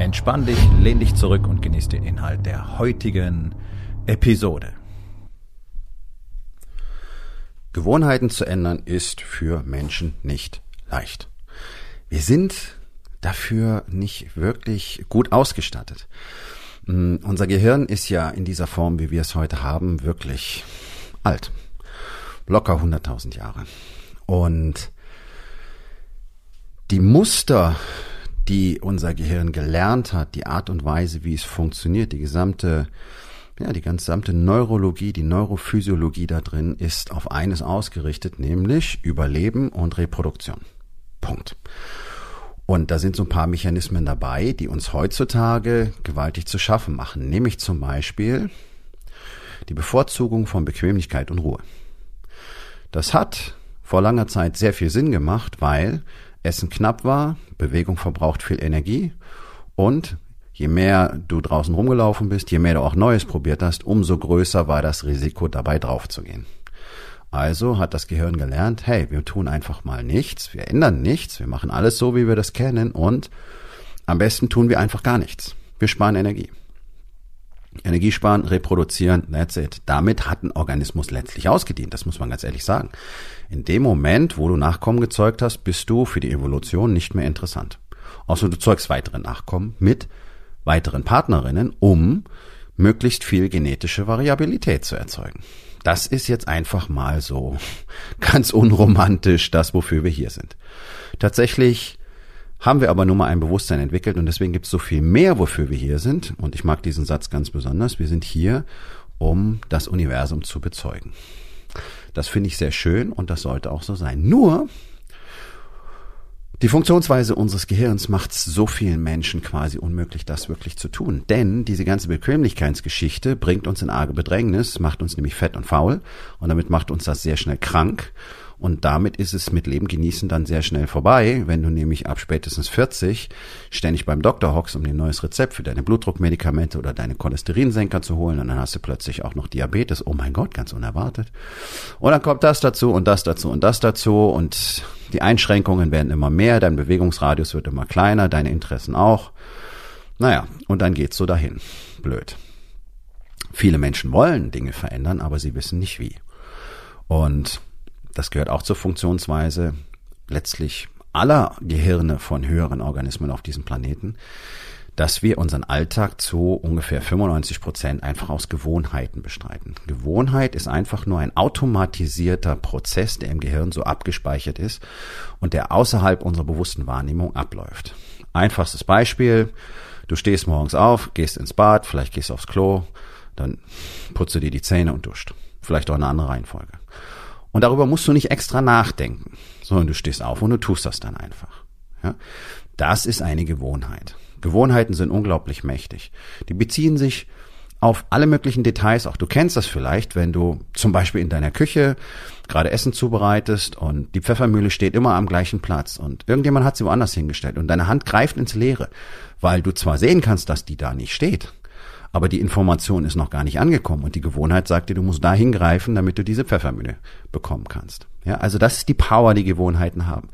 Entspann dich, lehn dich zurück und genieß den Inhalt der heutigen Episode. Gewohnheiten zu ändern ist für Menschen nicht leicht. Wir sind dafür nicht wirklich gut ausgestattet. Mm, unser Gehirn ist ja in dieser Form, wie wir es heute haben, wirklich alt. Locker 100.000 Jahre. Und die Muster, die unser Gehirn gelernt hat, die Art und Weise, wie es funktioniert, die gesamte, ja, die gesamte Neurologie, die Neurophysiologie da drin ist auf eines ausgerichtet, nämlich Überleben und Reproduktion. Punkt. Und da sind so ein paar Mechanismen dabei, die uns heutzutage gewaltig zu schaffen machen, nämlich zum Beispiel die Bevorzugung von Bequemlichkeit und Ruhe. Das hat vor langer Zeit sehr viel Sinn gemacht, weil Essen knapp war, Bewegung verbraucht viel Energie und je mehr du draußen rumgelaufen bist, je mehr du auch Neues probiert hast, umso größer war das Risiko dabei draufzugehen. Also hat das Gehirn gelernt, hey, wir tun einfach mal nichts, wir ändern nichts, wir machen alles so, wie wir das kennen und am besten tun wir einfach gar nichts. Wir sparen Energie. Energie sparen, reproduzieren, that's it. Damit hat ein Organismus letztlich ausgedient, das muss man ganz ehrlich sagen. In dem Moment, wo du Nachkommen gezeugt hast, bist du für die Evolution nicht mehr interessant. Außer du zeugst weitere Nachkommen mit weiteren Partnerinnen, um möglichst viel genetische Variabilität zu erzeugen. Das ist jetzt einfach mal so ganz unromantisch das, wofür wir hier sind. Tatsächlich haben wir aber nur mal ein Bewusstsein entwickelt und deswegen gibt es so viel mehr, wofür wir hier sind. Und ich mag diesen Satz ganz besonders. Wir sind hier, um das Universum zu bezeugen. Das finde ich sehr schön und das sollte auch so sein. Nur, die Funktionsweise unseres Gehirns macht es so vielen Menschen quasi unmöglich, das wirklich zu tun. Denn diese ganze Bequemlichkeitsgeschichte bringt uns in arge Bedrängnis, macht uns nämlich fett und faul und damit macht uns das sehr schnell krank und damit ist es mit Leben genießen dann sehr schnell vorbei, wenn du nämlich ab spätestens 40 ständig beim Doktor hockst, um dir ein neues Rezept für deine Blutdruckmedikamente oder deine Cholesterinsenker zu holen und dann hast du plötzlich auch noch Diabetes. Oh mein Gott, ganz unerwartet. Und dann kommt das dazu und das dazu und das dazu und die Einschränkungen werden immer mehr, dein Bewegungsradius wird immer kleiner, deine Interessen auch. Naja, und dann geht's so dahin. Blöd. Viele Menschen wollen Dinge verändern, aber sie wissen nicht wie. Und das gehört auch zur Funktionsweise letztlich aller Gehirne von höheren Organismen auf diesem Planeten, dass wir unseren Alltag zu ungefähr 95 Prozent einfach aus Gewohnheiten bestreiten. Gewohnheit ist einfach nur ein automatisierter Prozess, der im Gehirn so abgespeichert ist und der außerhalb unserer bewussten Wahrnehmung abläuft. Einfachstes Beispiel, du stehst morgens auf, gehst ins Bad, vielleicht gehst aufs Klo, dann putzt du dir die Zähne und duscht. Vielleicht auch eine andere Reihenfolge. Und darüber musst du nicht extra nachdenken, sondern du stehst auf und du tust das dann einfach. Ja? Das ist eine Gewohnheit. Gewohnheiten sind unglaublich mächtig. Die beziehen sich auf alle möglichen Details. Auch du kennst das vielleicht, wenn du zum Beispiel in deiner Küche gerade Essen zubereitest und die Pfeffermühle steht immer am gleichen Platz und irgendjemand hat sie woanders hingestellt und deine Hand greift ins Leere, weil du zwar sehen kannst, dass die da nicht steht, aber die Information ist noch gar nicht angekommen und die Gewohnheit sagt dir, du musst da hingreifen, damit du diese Pfeffermühle bekommen kannst. Ja, also das ist die Power, die Gewohnheiten haben.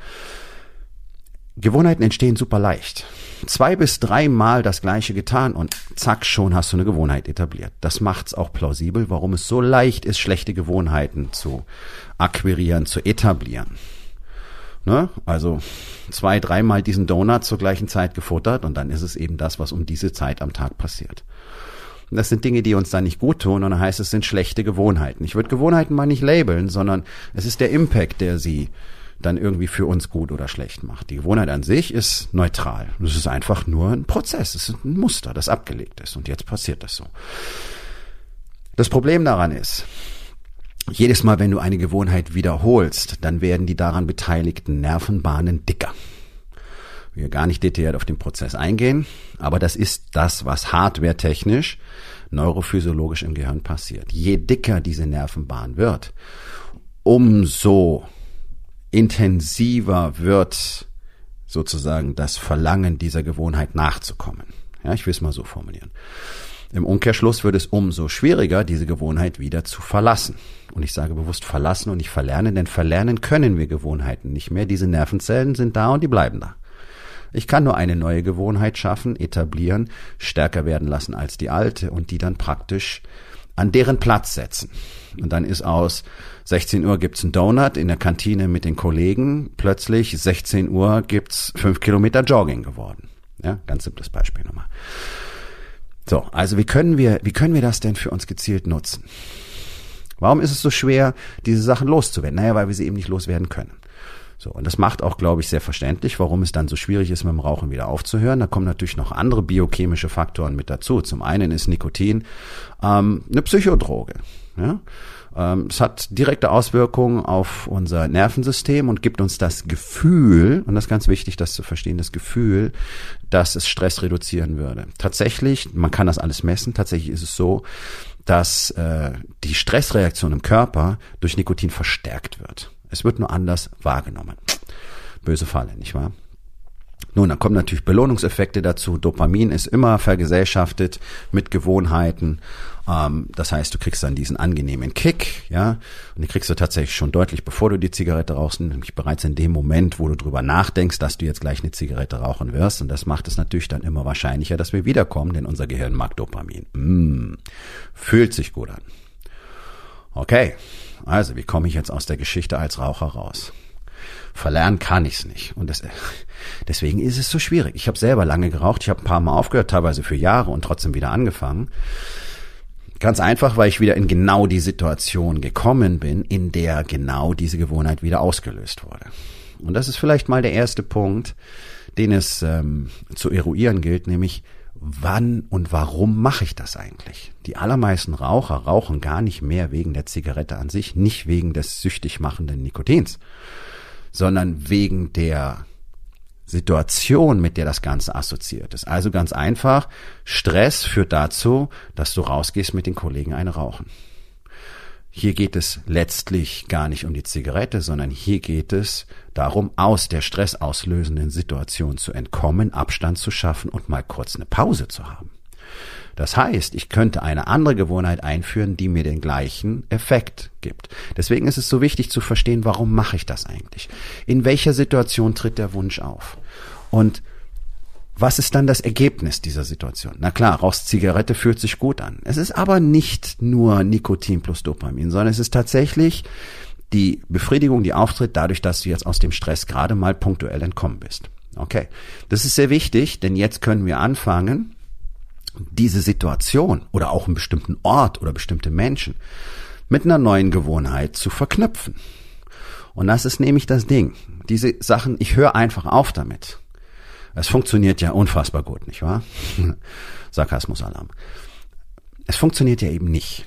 Gewohnheiten entstehen super leicht. Zwei bis dreimal das gleiche getan und zack, schon hast du eine Gewohnheit etabliert. Das macht's auch plausibel, warum es so leicht ist, schlechte Gewohnheiten zu akquirieren, zu etablieren. Ne? Also zwei, dreimal diesen Donut zur gleichen Zeit gefuttert und dann ist es eben das, was um diese Zeit am Tag passiert. Das sind Dinge, die uns dann nicht gut tun und dann heißt es sind schlechte Gewohnheiten. Ich würde Gewohnheiten mal nicht labeln, sondern es ist der Impact, der sie dann irgendwie für uns gut oder schlecht macht. Die Gewohnheit an sich ist neutral. Es ist einfach nur ein Prozess, es ist ein Muster, das abgelegt ist und jetzt passiert das so. Das Problem daran ist, jedes Mal, wenn du eine Gewohnheit wiederholst, dann werden die daran beteiligten Nervenbahnen dicker. Wir gar nicht detailliert auf den Prozess eingehen, aber das ist das, was hardware-technisch, neurophysiologisch im Gehirn passiert. Je dicker diese Nervenbahn wird, umso intensiver wird sozusagen das Verlangen dieser Gewohnheit nachzukommen. Ja, ich will es mal so formulieren. Im Umkehrschluss wird es umso schwieriger, diese Gewohnheit wieder zu verlassen. Und ich sage bewusst verlassen und nicht verlernen, denn verlernen können wir Gewohnheiten nicht mehr. Diese Nervenzellen sind da und die bleiben da. Ich kann nur eine neue Gewohnheit schaffen, etablieren, stärker werden lassen als die alte und die dann praktisch an deren Platz setzen. Und dann ist aus 16 Uhr gibt's einen Donut in der Kantine mit den Kollegen, plötzlich 16 Uhr gibt's fünf Kilometer Jogging geworden. Ja, ganz simples Beispiel nochmal. So, also wie können wir, wie können wir das denn für uns gezielt nutzen? Warum ist es so schwer, diese Sachen loszuwerden? Naja, weil wir sie eben nicht loswerden können. So, und das macht auch, glaube ich, sehr verständlich, warum es dann so schwierig ist, mit dem Rauchen wieder aufzuhören. Da kommen natürlich noch andere biochemische Faktoren mit dazu. Zum einen ist Nikotin ähm, eine Psychodroge. Ja? Ähm, es hat direkte Auswirkungen auf unser Nervensystem und gibt uns das Gefühl, und das ist ganz wichtig, das zu verstehen, das Gefühl, dass es Stress reduzieren würde. Tatsächlich, man kann das alles messen, tatsächlich ist es so, dass äh, die Stressreaktion im Körper durch Nikotin verstärkt wird. Es wird nur anders wahrgenommen. Böse Falle, nicht wahr? Nun, dann kommen natürlich Belohnungseffekte dazu. Dopamin ist immer vergesellschaftet mit Gewohnheiten. Ähm, das heißt, du kriegst dann diesen angenehmen Kick, ja, und den kriegst du tatsächlich schon deutlich, bevor du die Zigarette rauchst, nämlich bereits in dem Moment, wo du drüber nachdenkst, dass du jetzt gleich eine Zigarette rauchen wirst. Und das macht es natürlich dann immer wahrscheinlicher, dass wir wiederkommen, denn unser Gehirn mag Dopamin. Mm, fühlt sich gut an. Okay, also wie komme ich jetzt aus der Geschichte als Raucher raus? Verlernen kann ich's nicht. Und das, deswegen ist es so schwierig. Ich habe selber lange geraucht, ich habe ein paar Mal aufgehört, teilweise für Jahre und trotzdem wieder angefangen. Ganz einfach, weil ich wieder in genau die Situation gekommen bin, in der genau diese Gewohnheit wieder ausgelöst wurde. Und das ist vielleicht mal der erste Punkt, den es ähm, zu eruieren gilt, nämlich wann und warum mache ich das eigentlich? Die allermeisten Raucher rauchen gar nicht mehr wegen der Zigarette an sich, nicht wegen des süchtig machenden Nikotins, sondern wegen der Situation, mit der das Ganze assoziiert ist. Also ganz einfach, Stress führt dazu, dass du rausgehst mit den Kollegen eine rauchen. Hier geht es letztlich gar nicht um die Zigarette, sondern hier geht es darum, aus der stressauslösenden Situation zu entkommen, Abstand zu schaffen und mal kurz eine Pause zu haben. Das heißt, ich könnte eine andere Gewohnheit einführen, die mir den gleichen Effekt gibt. Deswegen ist es so wichtig zu verstehen, warum mache ich das eigentlich? In welcher Situation tritt der Wunsch auf? Und was ist dann das Ergebnis dieser Situation? Na klar, rauchst Zigarette fühlt sich gut an. Es ist aber nicht nur Nikotin plus Dopamin, sondern es ist tatsächlich die Befriedigung, die auftritt dadurch, dass du jetzt aus dem Stress gerade mal punktuell entkommen bist. Okay. Das ist sehr wichtig, denn jetzt können wir anfangen, diese Situation oder auch einen bestimmten Ort oder bestimmte Menschen mit einer neuen Gewohnheit zu verknüpfen. Und das ist nämlich das Ding. Diese Sachen, ich höre einfach auf damit. Es funktioniert ja unfassbar gut, nicht wahr? Sarkasmusalarm. Es funktioniert ja eben nicht.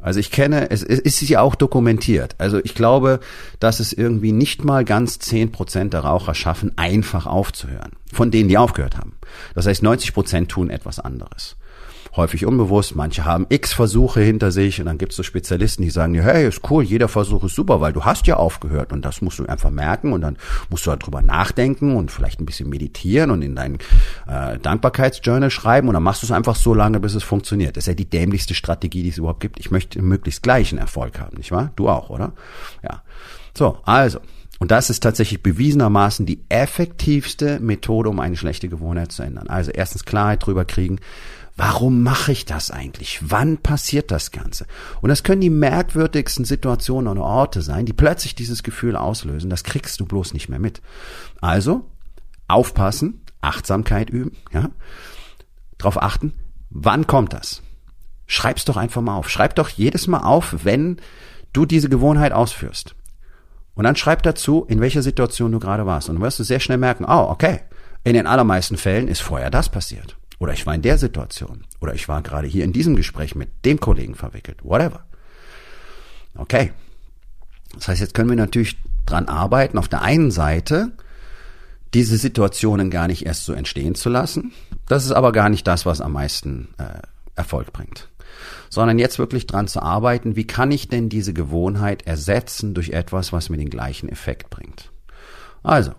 Also ich kenne, es ist ja auch dokumentiert. Also ich glaube, dass es irgendwie nicht mal ganz zehn Prozent der Raucher schaffen, einfach aufzuhören. Von denen, die aufgehört haben. Das heißt, 90 Prozent tun etwas anderes häufig unbewusst. Manche haben x Versuche hinter sich und dann gibt's so Spezialisten, die sagen dir, hey, ist cool, jeder Versuch ist super, weil du hast ja aufgehört und das musst du einfach merken und dann musst du darüber nachdenken und vielleicht ein bisschen meditieren und in dein äh, Dankbarkeitsjournal schreiben und dann machst du es einfach so lange, bis es funktioniert. Das ist ja die dämlichste Strategie, die es überhaupt gibt. Ich möchte möglichst gleichen Erfolg haben, nicht wahr? Du auch, oder? Ja. So, also, und das ist tatsächlich bewiesenermaßen die effektivste Methode, um eine schlechte Gewohnheit zu ändern. Also erstens Klarheit drüber kriegen, Warum mache ich das eigentlich? Wann passiert das Ganze? Und das können die merkwürdigsten Situationen und Orte sein, die plötzlich dieses Gefühl auslösen. Das kriegst du bloß nicht mehr mit. Also aufpassen, Achtsamkeit üben, ja, darauf achten. Wann kommt das? Schreib's doch einfach mal auf. Schreib doch jedes Mal auf, wenn du diese Gewohnheit ausführst. Und dann schreib dazu, in welcher Situation du gerade warst. Und dann wirst du sehr schnell merken, oh, okay, in den allermeisten Fällen ist vorher das passiert. Oder ich war in der Situation. Oder ich war gerade hier in diesem Gespräch mit dem Kollegen verwickelt. Whatever. Okay. Das heißt, jetzt können wir natürlich dran arbeiten, auf der einen Seite diese Situationen gar nicht erst so entstehen zu lassen. Das ist aber gar nicht das, was am meisten äh, Erfolg bringt. Sondern jetzt wirklich dran zu arbeiten, wie kann ich denn diese Gewohnheit ersetzen durch etwas, was mir den gleichen Effekt bringt. Also,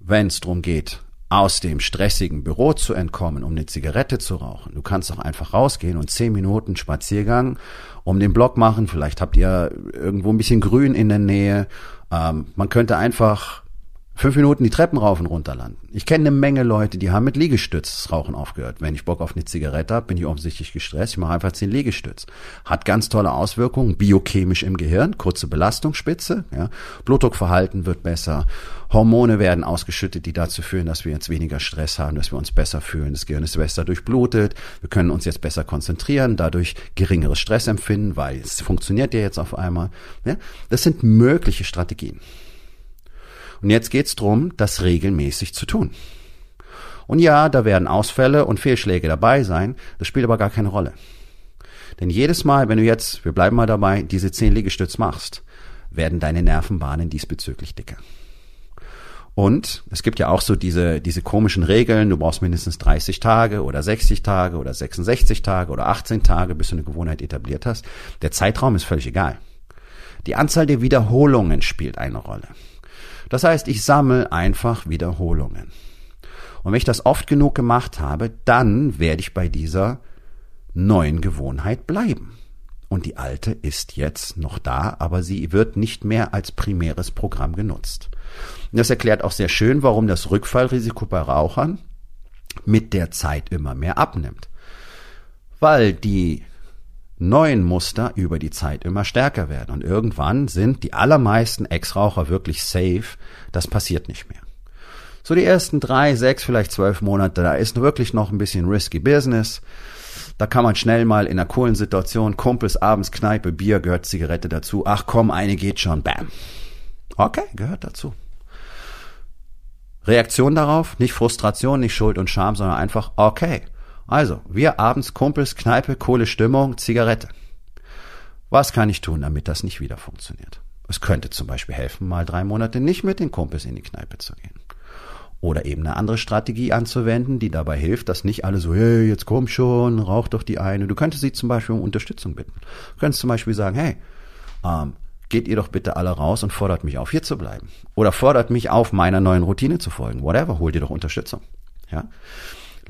wenn es darum geht, aus dem stressigen Büro zu entkommen, um eine Zigarette zu rauchen. Du kannst auch einfach rausgehen und zehn Minuten Spaziergang um den Block machen. Vielleicht habt ihr irgendwo ein bisschen Grün in der Nähe. Ähm, man könnte einfach fünf Minuten die Treppen rauf und runter landen. Ich kenne eine Menge Leute, die haben mit Liegestütz Rauchen aufgehört. Wenn ich Bock auf eine Zigarette habe, bin ich offensichtlich gestresst. Ich mache einfach zehn Liegestütz. Hat ganz tolle Auswirkungen, biochemisch im Gehirn, kurze Belastungsspitze, ja. Blutdruckverhalten wird besser. Hormone werden ausgeschüttet, die dazu führen, dass wir jetzt weniger Stress haben, dass wir uns besser fühlen. Das Gehirn ist besser durchblutet. Wir können uns jetzt besser konzentrieren, dadurch geringeres Stressempfinden, weil es funktioniert ja jetzt auf einmal. Ja. Das sind mögliche Strategien. Und jetzt geht's drum, das regelmäßig zu tun. Und ja, da werden Ausfälle und Fehlschläge dabei sein, das spielt aber gar keine Rolle. Denn jedes Mal, wenn du jetzt, wir bleiben mal dabei, diese zehn Liegestütz machst, werden deine Nervenbahnen diesbezüglich dicker. Und es gibt ja auch so diese, diese komischen Regeln, du brauchst mindestens 30 Tage oder 60 Tage oder 66 Tage oder 18 Tage, bis du eine Gewohnheit etabliert hast. Der Zeitraum ist völlig egal. Die Anzahl der Wiederholungen spielt eine Rolle. Das heißt, ich sammle einfach Wiederholungen. Und wenn ich das oft genug gemacht habe, dann werde ich bei dieser neuen Gewohnheit bleiben. Und die alte ist jetzt noch da, aber sie wird nicht mehr als primäres Programm genutzt. Und das erklärt auch sehr schön, warum das Rückfallrisiko bei Rauchern mit der Zeit immer mehr abnimmt. Weil die neuen Muster über die Zeit immer stärker werden. Und irgendwann sind die allermeisten Ex-Raucher wirklich safe. Das passiert nicht mehr. So die ersten drei, sechs, vielleicht zwölf Monate, da ist wirklich noch ein bisschen risky Business. Da kann man schnell mal in einer coolen Situation, Kumpels abends, Kneipe, Bier, gehört Zigarette dazu. Ach komm, eine geht schon, bam. Okay, gehört dazu. Reaktion darauf, nicht Frustration, nicht Schuld und Scham, sondern einfach, okay, also, wir abends Kumpels, Kneipe, coole Stimmung, Zigarette. Was kann ich tun, damit das nicht wieder funktioniert? Es könnte zum Beispiel helfen, mal drei Monate nicht mit den Kumpels in die Kneipe zu gehen. Oder eben eine andere Strategie anzuwenden, die dabei hilft, dass nicht alle so, hey, jetzt komm schon, rauch doch die eine. Du könntest sie zum Beispiel um Unterstützung bitten. Du könntest zum Beispiel sagen, hey, ähm, geht ihr doch bitte alle raus und fordert mich auf, hier zu bleiben. Oder fordert mich auf, meiner neuen Routine zu folgen. Whatever, hol dir doch Unterstützung. Ja.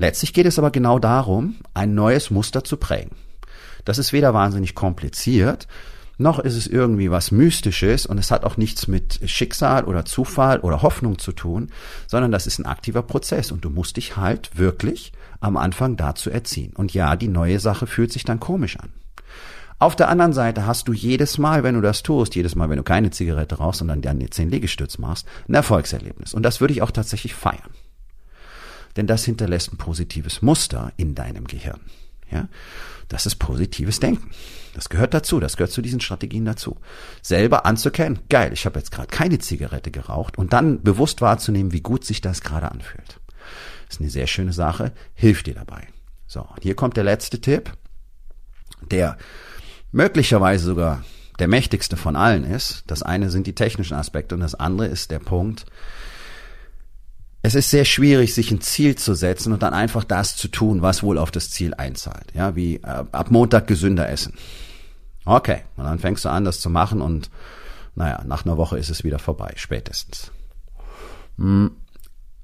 Letztlich geht es aber genau darum, ein neues Muster zu prägen. Das ist weder wahnsinnig kompliziert, noch ist es irgendwie was Mystisches und es hat auch nichts mit Schicksal oder Zufall oder Hoffnung zu tun, sondern das ist ein aktiver Prozess und du musst dich halt wirklich am Anfang dazu erziehen. Und ja, die neue Sache fühlt sich dann komisch an. Auf der anderen Seite hast du jedes Mal, wenn du das tust, jedes Mal, wenn du keine Zigarette rauchst und dann deine zehn Liegestütz machst, ein Erfolgserlebnis. Und das würde ich auch tatsächlich feiern denn das hinterlässt ein positives Muster in deinem Gehirn. Ja, das ist positives Denken. Das gehört dazu, das gehört zu diesen Strategien dazu. Selber anzukennen, geil, ich habe jetzt gerade keine Zigarette geraucht und dann bewusst wahrzunehmen, wie gut sich das gerade anfühlt. Das ist eine sehr schöne Sache, hilft dir dabei. So, hier kommt der letzte Tipp, der möglicherweise sogar der mächtigste von allen ist. Das eine sind die technischen Aspekte und das andere ist der Punkt, es ist sehr schwierig, sich ein Ziel zu setzen und dann einfach das zu tun, was wohl auf das Ziel einzahlt. Ja, wie äh, ab Montag gesünder essen. Okay, und dann fängst du an, das zu machen und naja, nach einer Woche ist es wieder vorbei, spätestens. Hm.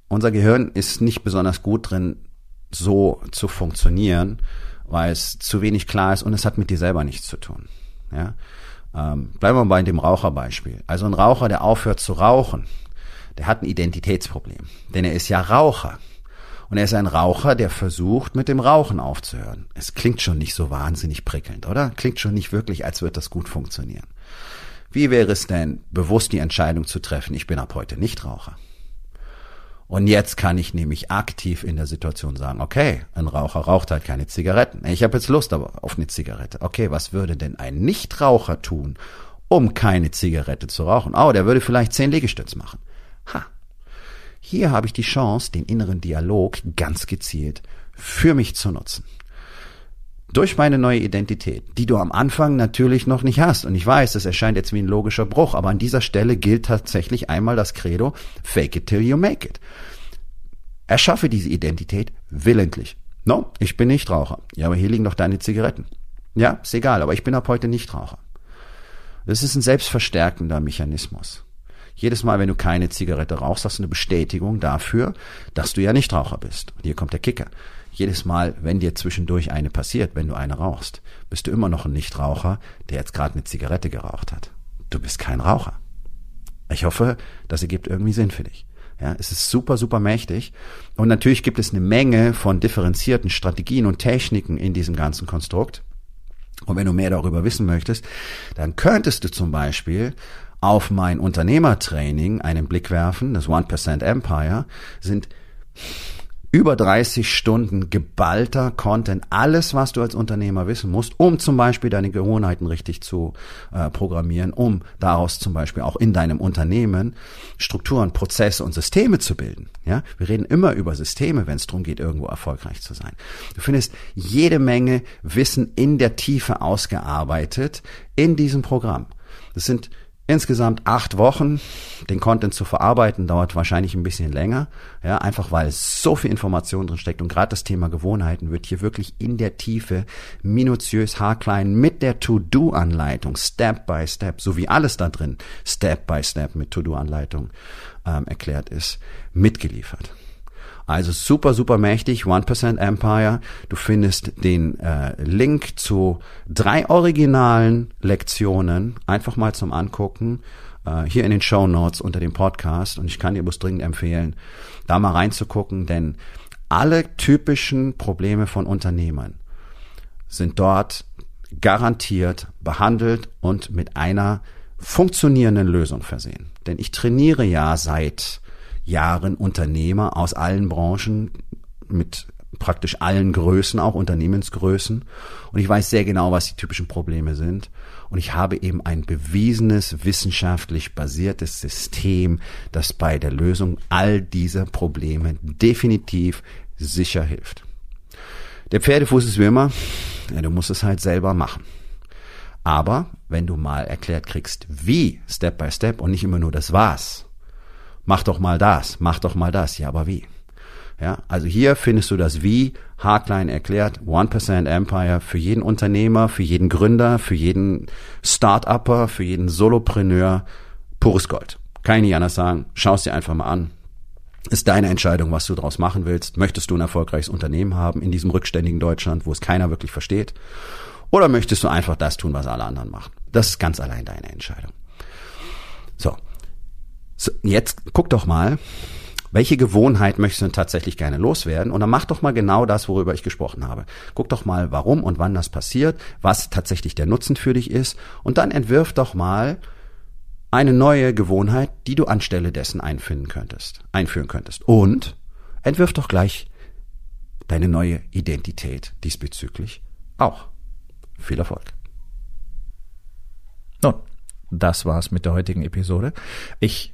Unser Gehirn ist nicht besonders gut drin, so zu funktionieren, weil es zu wenig klar ist und es hat mit dir selber nichts zu tun. Ja? Ähm, bleiben wir bei dem Raucherbeispiel. Also ein Raucher, der aufhört zu rauchen, der hat ein Identitätsproblem. Denn er ist ja Raucher. Und er ist ein Raucher, der versucht, mit dem Rauchen aufzuhören. Es klingt schon nicht so wahnsinnig prickelnd, oder? Klingt schon nicht wirklich, als wird das gut funktionieren. Wie wäre es denn, bewusst die Entscheidung zu treffen, ich bin ab heute nicht Raucher? Und jetzt kann ich nämlich aktiv in der Situation sagen, okay, ein Raucher raucht halt keine Zigaretten. Ich habe jetzt Lust aber auf eine Zigarette. Okay, was würde denn ein Nichtraucher tun, um keine Zigarette zu rauchen? Oh, der würde vielleicht zehn Liegestütz machen. Ha. Hier habe ich die Chance, den inneren Dialog ganz gezielt für mich zu nutzen. durch meine neue Identität, die du am Anfang natürlich noch nicht hast. Und ich weiß, das erscheint jetzt wie ein logischer Bruch, aber an dieser Stelle gilt tatsächlich einmal das Credo, fake it till you make it. Erschaffe diese Identität willentlich. No, ich bin nicht Raucher. Ja, aber hier liegen doch deine Zigaretten. Ja, ist egal, aber ich bin ab heute nicht Raucher. Das ist ein selbstverstärkender Mechanismus. Jedes Mal, wenn du keine Zigarette rauchst, hast du eine Bestätigung dafür, dass du ja nicht Raucher bist. Und hier kommt der Kicker jedes Mal, wenn dir zwischendurch eine passiert, wenn du eine rauchst, bist du immer noch ein Nichtraucher, der jetzt gerade eine Zigarette geraucht hat. Du bist kein Raucher. Ich hoffe, das ergibt irgendwie Sinn für dich. Ja, es ist super, super mächtig. Und natürlich gibt es eine Menge von differenzierten Strategien und Techniken in diesem ganzen Konstrukt. Und wenn du mehr darüber wissen möchtest, dann könntest du zum Beispiel auf mein Unternehmertraining einen Blick werfen. Das 1% Empire sind über 30 Stunden geballter Content, alles, was du als Unternehmer wissen musst, um zum Beispiel deine Gewohnheiten richtig zu äh, programmieren, um daraus zum Beispiel auch in deinem Unternehmen Strukturen, Prozesse und Systeme zu bilden. Ja, wir reden immer über Systeme, wenn es darum geht, irgendwo erfolgreich zu sein. Du findest jede Menge Wissen in der Tiefe ausgearbeitet in diesem Programm. Das sind Insgesamt acht Wochen. Den Content zu verarbeiten dauert wahrscheinlich ein bisschen länger. Ja, einfach weil so viel Information drin steckt. Und gerade das Thema Gewohnheiten wird hier wirklich in der Tiefe, minutiös, haarklein, mit der To-Do-Anleitung, Step by Step, so wie alles da drin, Step by Step mit To-Do-Anleitung ähm, erklärt ist, mitgeliefert. Also super, super mächtig, 1% Empire. Du findest den äh, Link zu drei originalen Lektionen, einfach mal zum Angucken, äh, hier in den Show Notes unter dem Podcast. Und ich kann dir bloß dringend empfehlen, da mal reinzugucken, denn alle typischen Probleme von Unternehmern sind dort garantiert behandelt und mit einer funktionierenden Lösung versehen. Denn ich trainiere ja seit Jahren Unternehmer aus allen Branchen mit praktisch allen Größen, auch Unternehmensgrößen. Und ich weiß sehr genau, was die typischen Probleme sind. Und ich habe eben ein bewiesenes, wissenschaftlich basiertes System, das bei der Lösung all dieser Probleme definitiv sicher hilft. Der Pferdefuß ist wie immer, ja, du musst es halt selber machen. Aber wenn du mal erklärt kriegst, wie, Step by Step und nicht immer nur das was, mach doch mal das, mach doch mal das. Ja, aber wie? Ja, also hier findest du das Wie haarklein erklärt, 1% Empire für jeden Unternehmer, für jeden Gründer, für jeden Start-Upper, für jeden Solopreneur, pures Gold. Kann ich nicht anders sagen. Schau es dir einfach mal an. Ist deine Entscheidung, was du daraus machen willst. Möchtest du ein erfolgreiches Unternehmen haben in diesem rückständigen Deutschland, wo es keiner wirklich versteht? Oder möchtest du einfach das tun, was alle anderen machen? Das ist ganz allein deine Entscheidung. So, so, jetzt guck doch mal, welche Gewohnheit möchtest du denn tatsächlich gerne loswerden? Und dann mach doch mal genau das, worüber ich gesprochen habe. Guck doch mal, warum und wann das passiert, was tatsächlich der Nutzen für dich ist. Und dann entwirf doch mal eine neue Gewohnheit, die du anstelle dessen einfinden könntest, einführen könntest. Und entwirf doch gleich deine neue Identität diesbezüglich auch. Viel Erfolg. Nun, das war's mit der heutigen Episode. Ich